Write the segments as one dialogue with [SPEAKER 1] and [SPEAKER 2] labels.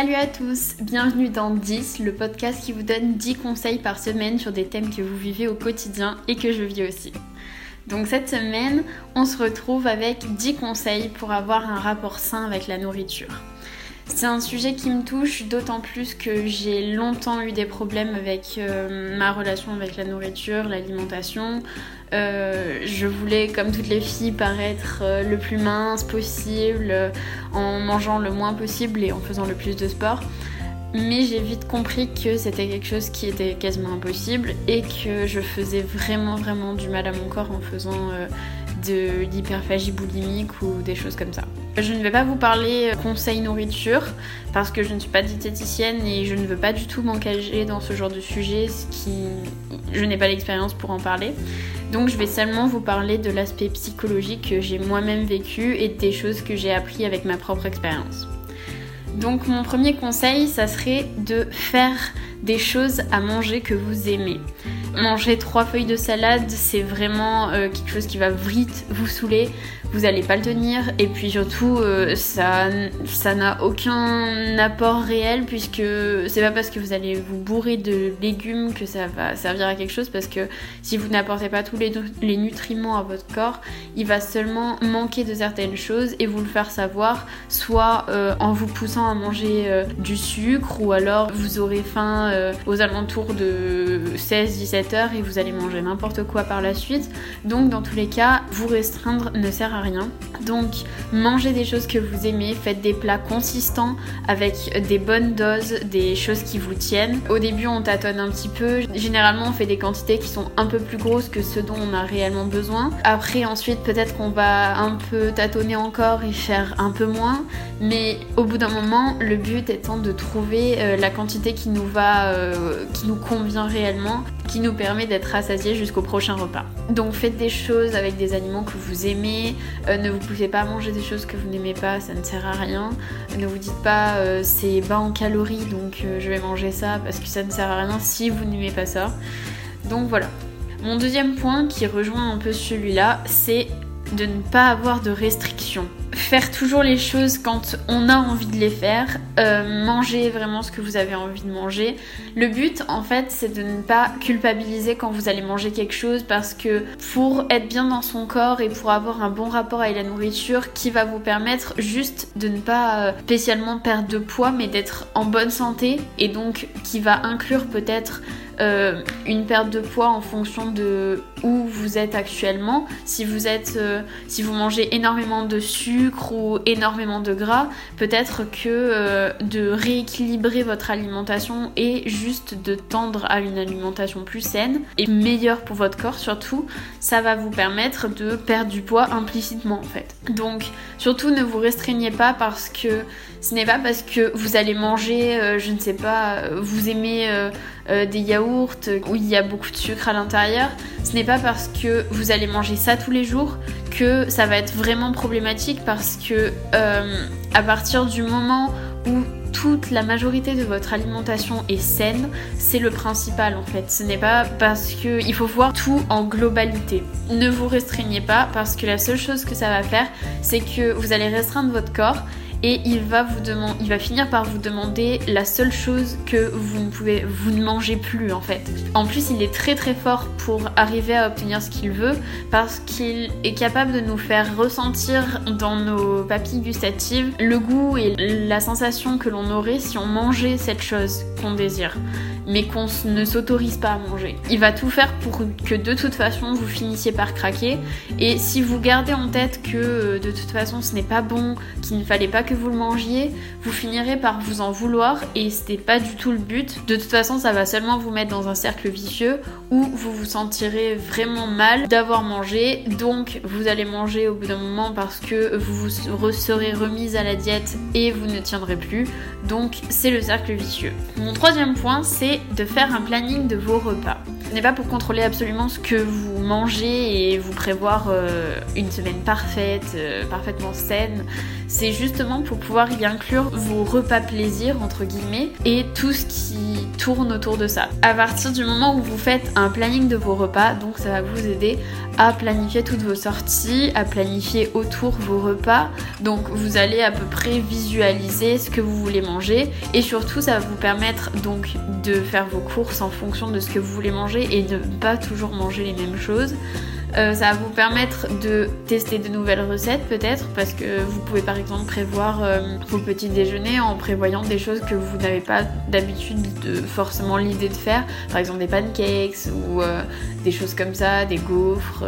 [SPEAKER 1] Salut à tous, bienvenue dans 10, le podcast qui vous donne 10 conseils par semaine sur des thèmes que vous vivez au quotidien et que je vis aussi. Donc cette semaine, on se retrouve avec 10 conseils pour avoir un rapport sain avec la nourriture. C'est un sujet qui me touche d'autant plus que j'ai longtemps eu des problèmes avec euh, ma relation avec la nourriture, l'alimentation. Euh, je voulais, comme toutes les filles, paraître euh, le plus mince possible, en mangeant le moins possible et en faisant le plus de sport. Mais j'ai vite compris que c'était quelque chose qui était quasiment impossible et que je faisais vraiment vraiment du mal à mon corps en faisant de l'hyperphagie boulimique ou des choses comme ça. Je ne vais pas vous parler conseil nourriture parce que je ne suis pas diététicienne et je ne veux pas du tout m'engager dans ce genre de sujet, ce qui je n'ai pas l'expérience pour en parler. Donc je vais seulement vous parler de l'aspect psychologique que j'ai moi-même vécu et des choses que j'ai appris avec ma propre expérience. Donc mon premier conseil, ça serait de faire des choses à manger que vous aimez. Manger trois feuilles de salade, c'est vraiment euh, quelque chose qui va vite vous saouler vous allez pas le tenir et puis surtout euh, ça n'a aucun apport réel puisque c'est pas parce que vous allez vous bourrer de légumes que ça va servir à quelque chose parce que si vous n'apportez pas tous les, les nutriments à votre corps il va seulement manquer de certaines choses et vous le faire savoir soit euh, en vous poussant à manger euh, du sucre ou alors vous aurez faim aux alentours de 16-17 heures et vous allez manger n'importe quoi par la suite donc dans tous les cas vous restreindre ne sert à rien. Donc mangez des choses que vous aimez, faites des plats consistants avec des bonnes doses, des choses qui vous tiennent. Au début on tâtonne un petit peu, généralement on fait des quantités qui sont un peu plus grosses que ce dont on a réellement besoin. Après ensuite peut-être qu'on va un peu tâtonner encore et faire un peu moins, mais au bout d'un moment le but étant de trouver euh, la quantité qui nous va, euh, qui nous convient réellement, qui nous permet d'être rassasié jusqu'au prochain repas. Donc faites des choses avec des aliments que vous aimez, euh, ne vous poussez pas à manger des choses que vous n'aimez pas, ça ne sert à rien. Ne vous dites pas c'est bas en calories donc je vais manger ça parce que ça ne sert à rien si vous n'aimez pas ça. Donc voilà. Mon deuxième point qui rejoint un peu celui-là, c'est de ne pas avoir de restrictions faire toujours les choses quand on a envie de les faire, euh, manger vraiment ce que vous avez envie de manger. Le but en fait c'est de ne pas culpabiliser quand vous allez manger quelque chose parce que pour être bien dans son corps et pour avoir un bon rapport avec la nourriture qui va vous permettre juste de ne pas euh, spécialement perdre de poids mais d'être en bonne santé et donc qui va inclure peut-être euh, une perte de poids en fonction de où vous êtes actuellement. Si vous êtes, si vous mangez énormément de sucre, ou énormément de gras, peut-être que euh, de rééquilibrer votre alimentation et juste de tendre à une alimentation plus saine et meilleure pour votre corps surtout, ça va vous permettre de perdre du poids implicitement en fait. Donc surtout ne vous restreignez pas parce que ce n'est pas parce que vous allez manger, euh, je ne sais pas, vous aimez euh, des yaourts où il y a beaucoup de sucre à l'intérieur, ce n'est pas parce que vous allez manger ça tous les jours que ça va être vraiment problématique parce que euh, à partir du moment où toute la majorité de votre alimentation est saine, c'est le principal en fait. Ce n'est pas parce que il faut voir tout en globalité. Ne vous restreignez pas parce que la seule chose que ça va faire, c'est que vous allez restreindre votre corps et il va vous demander, il finir par vous demander la seule chose que vous ne pouvez, vous ne mangez plus en fait. En plus, il est très très fort pour arriver à obtenir ce qu'il veut parce qu'il est capable de nous faire ressentir dans nos papilles gustatives le goût et la sensation que l'on aurait si on mangeait cette chose qu'on désire mais qu'on ne s'autorise pas à manger. Il va tout faire pour que de toute façon vous finissiez par craquer et si vous gardez en tête que euh, de toute façon ce n'est pas bon, qu'il ne fallait pas que vous le mangiez, vous finirez par vous en vouloir et c'était pas du tout le but. De toute façon, ça va seulement vous mettre dans un cercle vicieux où vous vous sentirez vraiment mal d'avoir mangé. Donc, vous allez manger au bout d'un moment parce que vous vous serez remise à la diète et vous ne tiendrez plus. Donc, c'est le cercle vicieux. Mon troisième point, c'est de faire un planning de vos repas. Ce n'est pas pour contrôler absolument ce que vous mangez et vous prévoir euh, une semaine parfaite, euh, parfaitement saine. C'est justement pour pouvoir y inclure vos repas plaisir, entre guillemets, et tout ce qui tourne autour de ça. À partir du moment où vous faites un planning de vos repas, donc ça va vous aider à planifier toutes vos sorties, à planifier autour vos repas. Donc vous allez à peu près visualiser ce que vous voulez manger et surtout ça va vous permettre donc de faire vos courses en fonction de ce que vous voulez manger et ne pas toujours manger les mêmes choses. Euh, ça va vous permettre de tester de nouvelles recettes peut-être parce que vous pouvez par exemple prévoir euh, vos petits déjeuners en prévoyant des choses que vous n'avez pas d'habitude de forcément l'idée de faire. Par exemple des pancakes ou euh, des choses comme ça, des gaufres,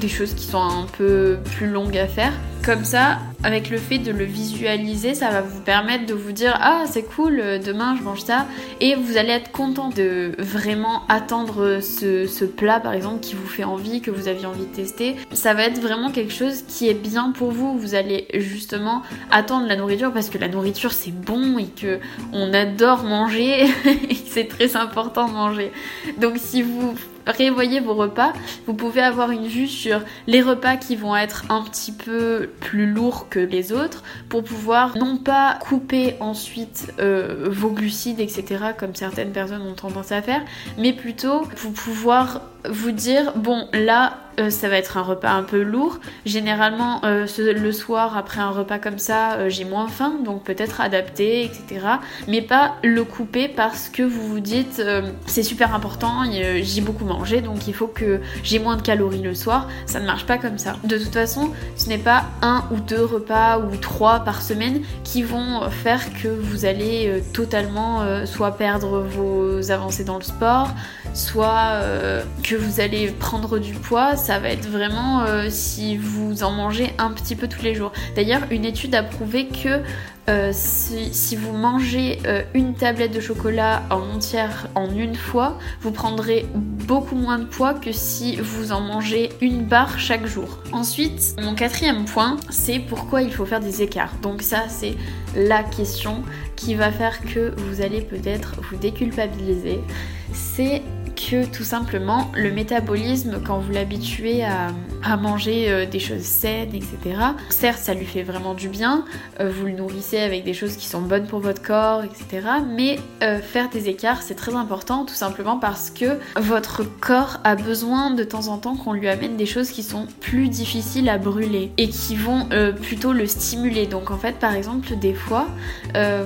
[SPEAKER 1] des choses qui sont un peu plus longues à faire. Comme ça, avec le fait de le visualiser, ça va vous permettre de vous dire ah c'est cool, euh, demain je mange ça, et vous allez être content de vraiment attendre ce, plat par exemple qui vous fait envie, que vous aviez envie de tester. Ça va être vraiment quelque chose qui est bien pour vous. Vous allez justement attendre la nourriture parce que la nourriture c'est bon et que on adore manger et c'est très important de manger. Donc si vous révoyez vos repas, vous pouvez avoir une vue sur les repas qui vont être un petit peu plus lourds que les autres pour pouvoir non pas couper ensuite euh, vos glucides, etc., comme certaines personnes ont tendance à faire, mais plutôt pour pouvoir vous dire, bon là, euh, ça va être un repas un peu lourd. Généralement, euh, le soir, après un repas comme ça, euh, j'ai moins faim, donc peut-être adapter, etc. Mais pas le couper parce que vous vous dites c'est super important, j'ai beaucoup mangé, donc il faut que j'ai moins de calories le soir. Ça ne marche pas comme ça. De toute façon, ce n'est pas un ou deux repas ou trois par semaine qui vont faire que vous allez totalement soit perdre vos avancées dans le sport, soit vous allez prendre du poids ça va être vraiment euh, si vous en mangez un petit peu tous les jours. D'ailleurs, une étude a prouvé que euh, si, vous mangez euh, une tablette de chocolat en entière en une fois, vous prendrez beaucoup moins de poids que si vous en mangez une barre chaque jour. Ensuite, mon quatrième point, c'est pourquoi il faut faire des écarts. Donc ça, c'est la question qui va faire que vous allez peut-être vous déculpabiliser. C'est tout simplement le métabolisme, quand vous l'habituez à, manger euh, des choses saines, etc., certes ça lui fait vraiment du bien, euh, vous le nourrissez avec des choses qui sont bonnes pour votre corps, etc., mais euh, faire des écarts c'est très important tout simplement parce que votre corps a besoin de temps en temps qu'on lui amène des choses qui sont plus difficiles à brûler et qui vont plutôt le stimuler. Donc en fait par exemple des fois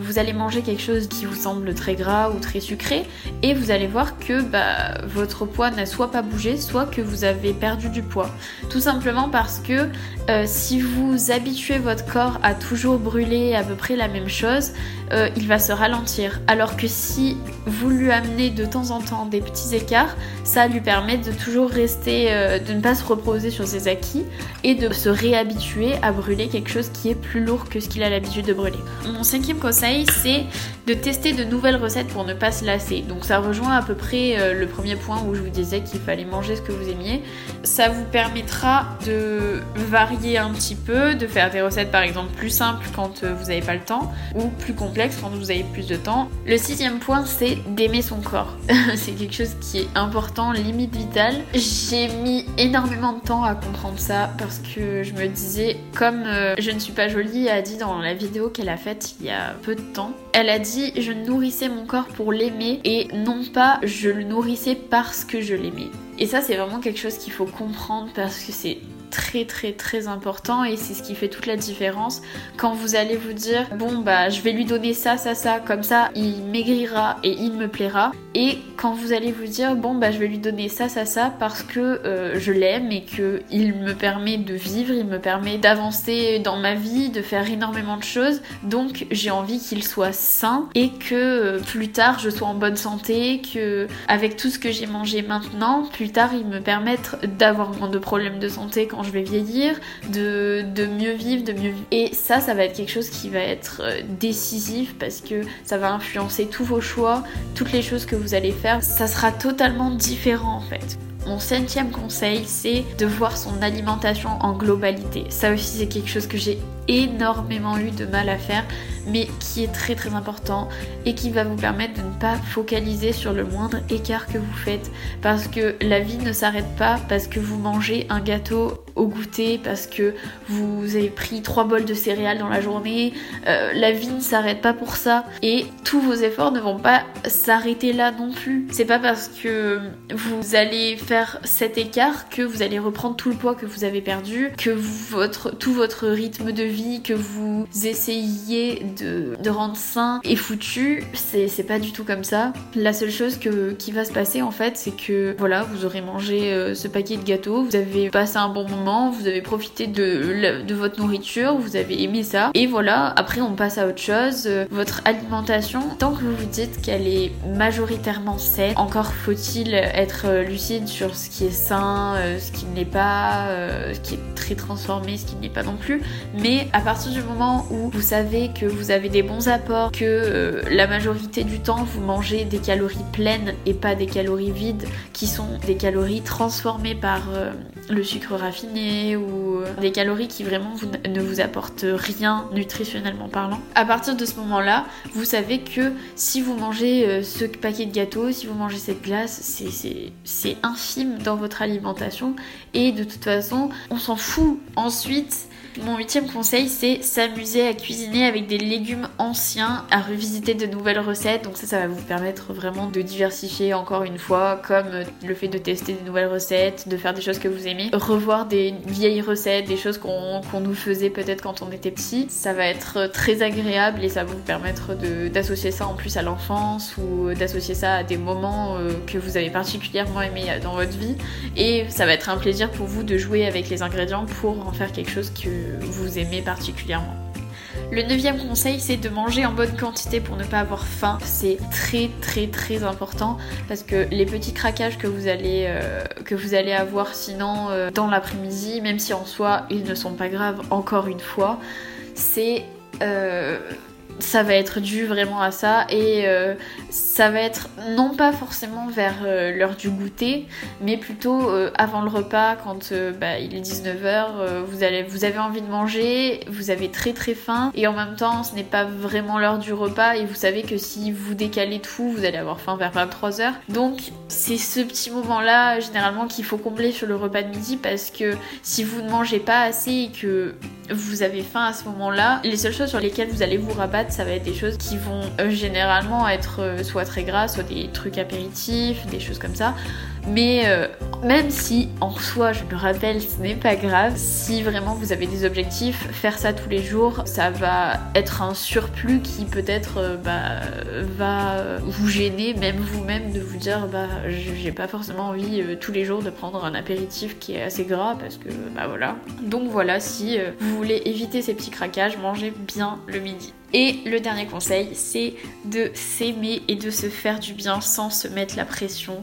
[SPEAKER 1] vous allez manger quelque chose qui vous semble très gras ou très sucré et vous allez voir que bah votre poids n'a soit pas bougé, soit que vous avez perdu du poids. Tout simplement parce que euh, si vous habituez votre corps à toujours brûler à peu près la même chose, euh, il va se ralentir. Alors que si vous lui amenez de temps en temps des petits écarts, ça lui permet de toujours rester, euh, de ne pas se reposer sur ses acquis et de se réhabituer à brûler quelque chose qui est plus lourd que ce qu'il a l'habitude de brûler. Mon cinquième conseil, c'est de tester de nouvelles recettes pour ne pas se lasser. Donc ça rejoint à peu près le premier point où je vous disais qu'il fallait manger ce que vous aimiez. Ça vous permettra de varier un petit peu, de faire des recettes par exemple plus simples quand euh, vous n'avez pas le temps ou plus complexes quand vous avez plus de temps. Le sixième point, c'est d'aimer son corps. c'est quelque chose qui est important, limite vital. J'ai mis énormément de temps à comprendre ça parce que je me disais, comme euh, je ne suis pas jolie, a dit dans la vidéo qu'elle a faite il y a peu de temps, elle a dit je nourrissais mon corps pour l'aimer et non pas je le nourrissais parce que je l'aimais. Et ça c'est vraiment quelque chose qu'il faut comprendre parce que c'est très très très important et c'est ce qui fait toute la différence. Quand vous allez vous dire bon bah je vais lui donner ça ça ça comme ça il maigrira et il me plaira. Et quand vous allez vous dire bon bah je vais lui donner ça ça ça parce que euh, je l'aime et que il me permet de vivre il me permet d'avancer dans ma vie de faire énormément de choses donc j'ai envie qu'il soit sain et que euh, plus tard je sois en bonne santé que avec tout ce que j'ai mangé maintenant plus tard il me permette d'avoir moins de problèmes de santé quand je vais vieillir, de, mieux vivre, de mieux vivre. Et ça, ça va être quelque chose qui va être euh, décisif parce que ça va influencer tous vos choix, toutes les choses que vous allez faire. Ça sera totalement différent en fait. Mon cinquième conseil, c'est de voir son alimentation en globalité. Ça aussi, c'est quelque chose que j'ai énormément eu de mal à faire mais qui est très très important et qui va vous permettre de ne pas focaliser sur le moindre écart que vous faites. Parce que la vie ne s'arrête pas parce que vous mangez un gâteau au goûter parce que vous avez pris trois bols de céréales dans la journée euh, la vie ne s'arrête pas pour ça. Et tous vos efforts ne vont pas s'arrêter là non plus. C'est pas parce que vous allez faire cet écart que vous allez reprendre tout le poids que vous avez perdu que votre tout votre rythme de vie que vous essayez de, rendre sain et foutu, c'est pas du tout comme ça. La seule chose que, qui va se passer en fait, c'est que voilà, vous aurez mangé euh, ce paquet de gâteaux, vous avez passé un bon moment, vous avez profité de, de votre nourriture, vous avez aimé ça, et voilà, après on passe à autre chose. Votre alimentation, tant que vous vous dites qu'elle est majoritairement saine, encore faut-il être lucide sur ce qui est sain, euh, ce qui n'est pas, euh, ce qui est très transformé, ce qui n'est pas non plus, mais à partir du moment où vous savez que vous avez des bons apports, que euh, la majorité du temps vous mangez des calories pleines et pas des calories vides qui sont des calories transformées par euh, le sucre raffiné ou euh, des calories qui vraiment ne vous apportent rien nutritionnellement parlant. À partir de ce moment-là, vous savez que si vous mangez ce paquet de gâteaux, si vous mangez cette glace, c'est infime dans votre alimentation et de toute façon, on s'en fout. Ensuite, mon huitième conseil, c'est s'amuser à cuisiner avec des légumes anciens, à revisiter de nouvelles recettes. Donc ça, ça va vous permettre vraiment de diversifier encore une fois, comme le fait de tester des nouvelles recettes, de faire des choses que vous aimez, revoir des vieilles recettes, des choses qu'on nous faisait peut-être quand on était petit. Ça va être très agréable et ça va vous permettre d'associer ça en plus à l'enfance ou d'associer ça à des moments euh, que vous avez particulièrement aimé dans votre vie. Et ça va être un plaisir pour vous de jouer avec les ingrédients pour en faire quelque chose que vous aimez particulièrement. Le neuvième conseil, c'est de manger en bonne quantité pour ne pas avoir faim. C'est très très très important parce que les petits craquages que vous allez, euh, que vous allez avoir sinon euh, dans l'après-midi, même si en soi ils ne sont pas graves, encore une fois, c'est euh, ça va être dû vraiment à ça et euh, ça va être non pas forcément vers euh, l'heure du goûter mais plutôt euh, avant le repas quand bah, il est 19h vous, vous avez envie de manger vous avez très très faim et en même temps ce n'est pas vraiment l'heure du repas et vous savez que si vous décalez tout vous allez avoir faim vers 23h donc c'est ce petit moment là généralement qu'il faut combler sur le repas de midi parce que si vous ne mangez pas assez et que vous avez faim à ce moment là les seules choses sur lesquelles vous allez vous rabattre ça va être des choses qui vont euh, généralement être euh, soit très gras, soit des trucs apéritifs, des choses comme ça. Mais euh, même si en soi, je me rappelle, ce n'est pas grave, si vraiment vous avez des objectifs, faire ça tous les jours, ça va être un surplus qui peut-être bah, va vous gêner, même vous-même, de vous dire bah j'ai pas forcément envie tous les jours de prendre un apéritif qui est assez gras parce que bah voilà. Donc voilà, si vous voulez éviter ces petits craquages, mangez bien le midi. Et le dernier conseil, c'est de s'aimer et de se faire du bien sans se mettre la pression.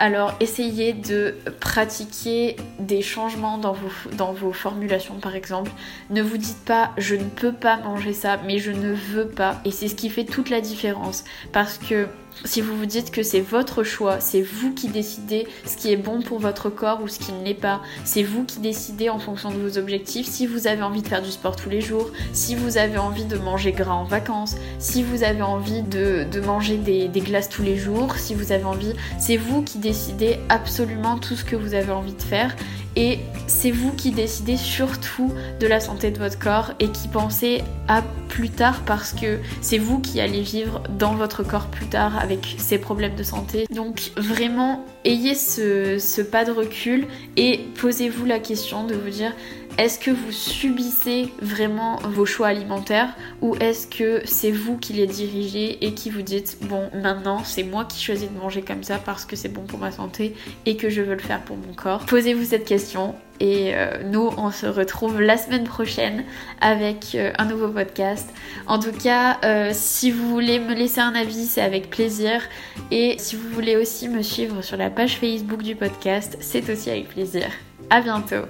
[SPEAKER 1] Alors essayez de pratiquer des changements dans vos, formulations par exemple. Ne vous dites pas je ne peux pas manger ça, mais je ne veux pas. Et c'est ce qui fait toute la différence. Parce que si vous vous dites que c'est votre choix, c'est vous qui décidez ce qui est bon pour votre corps ou ce qui ne l'est pas, c'est vous qui décidez en fonction de vos objectifs. Si vous avez envie de faire du sport tous les jours, si vous avez envie de manger gras en vacances, si vous avez envie de, manger des, des, glaces tous les jours, si vous avez envie, c'est vous qui décidez absolument tout ce que vous avez envie de faire. Et c'est vous qui décidez surtout de la santé de votre corps et qui pensez à plus tard parce que c'est vous qui allez vivre dans votre corps plus tard avec ces problèmes de santé. Donc vraiment, ayez ce, pas de recul et posez-vous la question de vous dire est-ce que vous subissez vraiment vos choix alimentaires ou est-ce que c'est vous qui les dirigez et qui vous dites bon maintenant c'est moi qui choisis de manger comme ça parce que c'est bon pour ma santé et que je veux le faire pour mon corps? Posez-vous cette question et euh, nous on se retrouve la semaine prochaine avec euh, un nouveau podcast. En tout cas, euh, si vous voulez me laisser un avis, c'est avec plaisir. Et si vous voulez aussi me suivre sur la page Facebook du podcast, c'est aussi avec plaisir. À bientôt